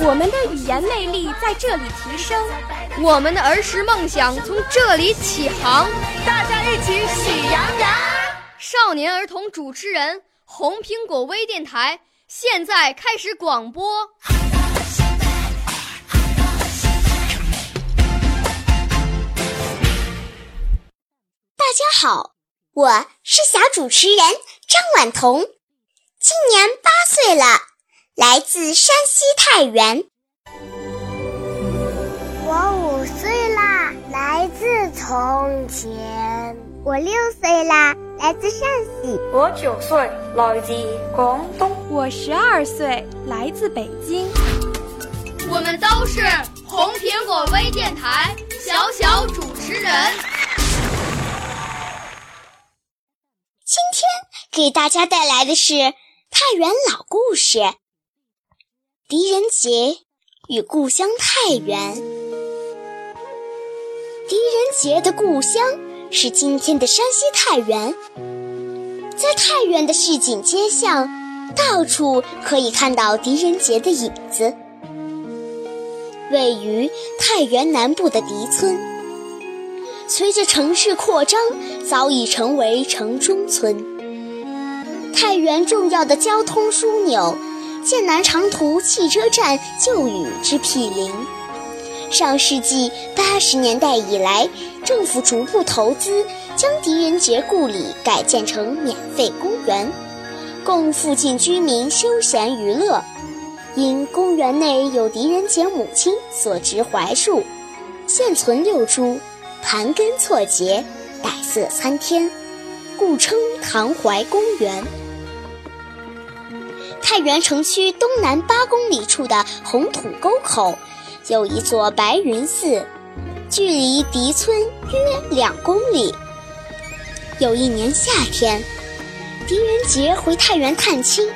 我们的语言魅力在这里提升，我们的儿时梦想从这里起航。大家一起喜羊羊。少年儿童主持人，红苹果微电台现在开始广播。大家好，我是小主持人张婉彤，今年八岁了，来自山西太原。我五岁啦，来自从前。我六岁啦，来自陕西。我九岁，来自广东。我十二岁，来自北京。我们都是红苹果微电台小小主持人。今天给大家带来的是太原老故事《狄仁杰与故乡太原》。狄仁杰的故乡是今天的山西太原，在太原的市井街巷，到处可以看到狄仁杰的影子。位于太原南部的狄村，随着城市扩张，早已成为城中村。太原重要的交通枢纽——剑南长途汽车站就与之毗邻。上世纪八十年代以来，政府逐步投资，将狄仁杰故里改建成免费公园，供附近居民休闲娱乐。因公园内有狄仁杰母亲所植槐树，现存六株，盘根错节，黛色参天，故称唐槐公园。太原城区东南八公里处的红土沟口，有一座白云寺，距离狄村约两公里。有一年夏天，狄仁杰回太原探亲。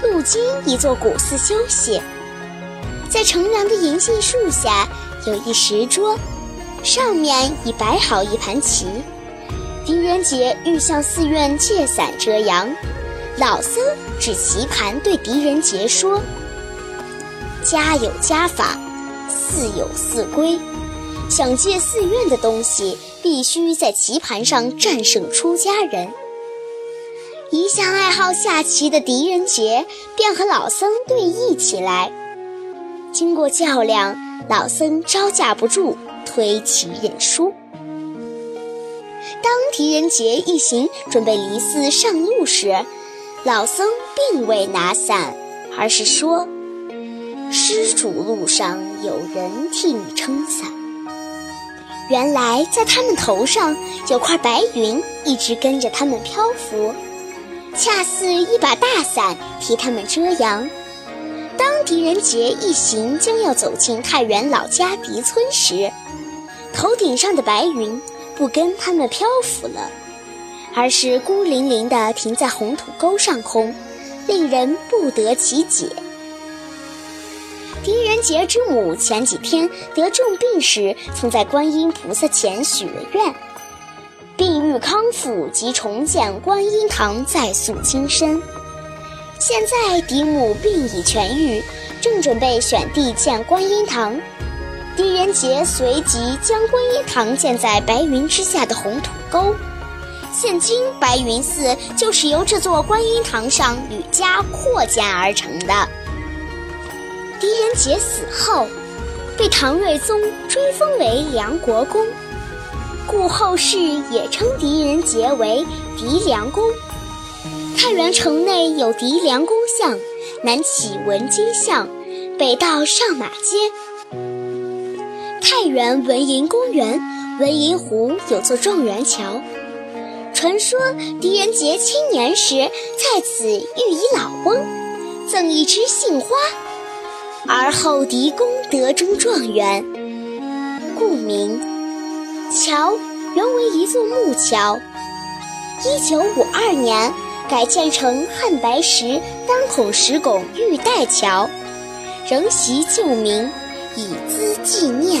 路经一座古寺休息，在城阳的银杏树下有一石桌，上面已摆好一盘棋。狄仁杰欲向寺院借伞遮阳，老僧指棋盘对狄仁杰说：“家有家法，寺有寺规，想借寺院的东西，必须在棋盘上战胜出家人。”一向爱好下棋的狄仁杰便和老僧对弈起来。经过较量，老僧招架不住，推棋认输。当狄仁杰一行准备离寺上路时，老僧并未拿伞，而是说：“施主路上有人替你撑伞。”原来在他们头上有块白云，一直跟着他们漂浮。恰似一把大伞替他们遮阳。当狄仁杰一行将要走进太原老家狄村时，头顶上的白云不跟他们漂浮了，而是孤零零地停在红土沟上空，令人不得其解。狄仁杰之母前几天得重病时，曾在观音菩萨前许了愿。病愈康复即重建观音堂，再塑金身。现在嫡母病已痊愈，正准备选地建观音堂。狄仁杰随即将观音堂建在白云之下的红土沟。现今白云寺就是由这座观音堂上吕家扩建而成的。狄仁杰死后，被唐睿宗追封为梁国公。故后世也称狄仁杰为狄梁公。太原城内有狄梁公像，南起文津巷，北到上马街。太原文银公园文银湖有座状元桥，传说狄仁杰青年时在此遇一老翁，赠一枝杏花而后狄公得中状元，故名。桥原为一座木桥，一九五二年改建成汉白石单孔石拱玉带桥，仍袭旧名，以资纪念。